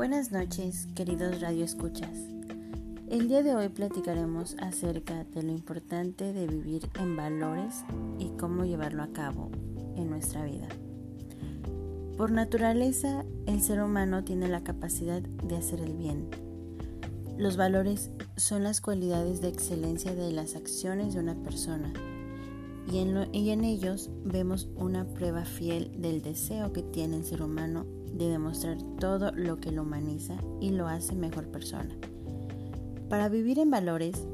Buenas noches, queridos radioescuchas. El día de hoy platicaremos acerca de lo importante de vivir en valores y cómo llevarlo a cabo en nuestra vida. Por naturaleza, el ser humano tiene la capacidad de hacer el bien. Los valores son las cualidades de excelencia de las acciones de una persona y en, y en ellos vemos una prueba fiel del deseo que tiene el ser humano de demostrar todo lo que lo humaniza y lo hace mejor persona. Para vivir en valores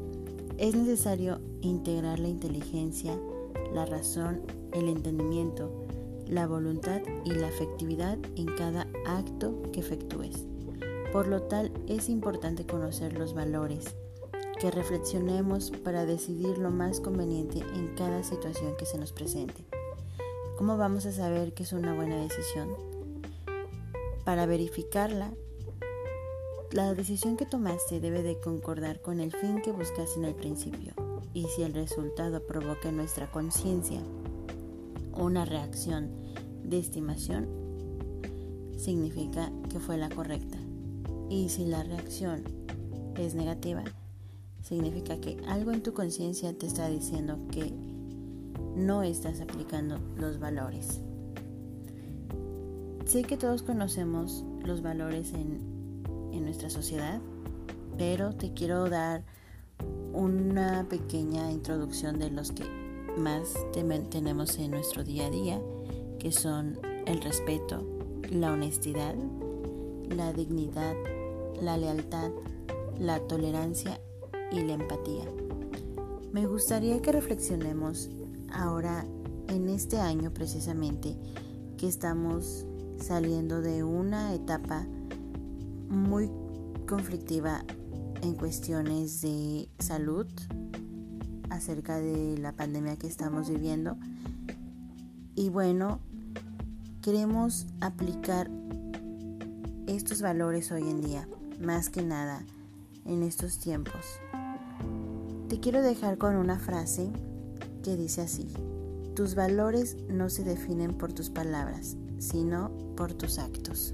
es necesario integrar la inteligencia, la razón, el entendimiento, la voluntad y la afectividad en cada acto que efectúes. Por lo tal es importante conocer los valores, que reflexionemos para decidir lo más conveniente en cada situación que se nos presente. ¿Cómo vamos a saber que es una buena decisión? Para verificarla, la decisión que tomaste debe de concordar con el fin que buscaste en el principio y si el resultado provoca en nuestra conciencia una reacción de estimación, significa que fue la correcta. Y si la reacción es negativa, significa que algo en tu conciencia te está diciendo que no estás aplicando los valores. Sé que todos conocemos los valores en, nuestra sociedad, pero te quiero dar una pequeña introducción de los que más tenemos en nuestro día a día, que son el respeto, la honestidad, la dignidad, la lealtad, la tolerancia y la empatía. Me gustaría que reflexionemos ahora en este año precisamente que estamos saliendo de una etapa muy conflictiva en cuestiones de salud acerca de la pandemia que estamos viviendo. Y bueno, queremos aplicar estos valores hoy en día, más que nada en estos tiempos. Te quiero dejar con una frase que dice así, tus valores no se definen por tus palabras, sino por tus actos.